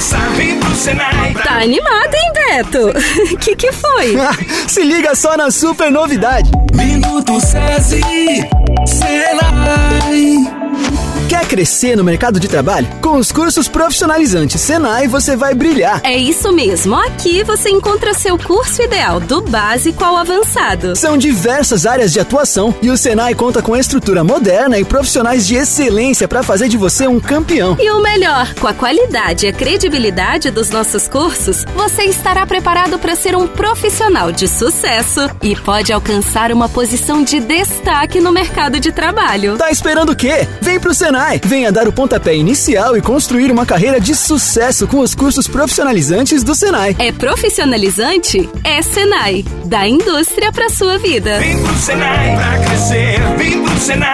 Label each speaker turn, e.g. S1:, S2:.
S1: começar, vem pro Senai.
S2: Tá animado, hein, Beto? que que foi?
S3: Se liga só na super novidade.
S1: Minuto SESI,
S3: crescer no mercado de trabalho? Com os cursos profissionalizantes Senai você vai brilhar.
S2: É isso mesmo. Aqui você encontra seu curso ideal, do básico ao avançado.
S3: São diversas áreas de atuação e o Senai conta com estrutura moderna e profissionais de excelência para fazer de você um campeão.
S2: E o melhor, com a qualidade e a credibilidade dos nossos cursos, você estará preparado para ser um profissional de sucesso e pode alcançar uma posição de destaque no mercado de trabalho.
S3: Tá esperando o quê? Vem pro Senai Venha dar o pontapé inicial e construir uma carreira de sucesso com os cursos profissionalizantes do Senai.
S2: É profissionalizante? É Senai. Da indústria para sua vida.
S1: Vem pro Senai pra crescer. Vem pro Senai.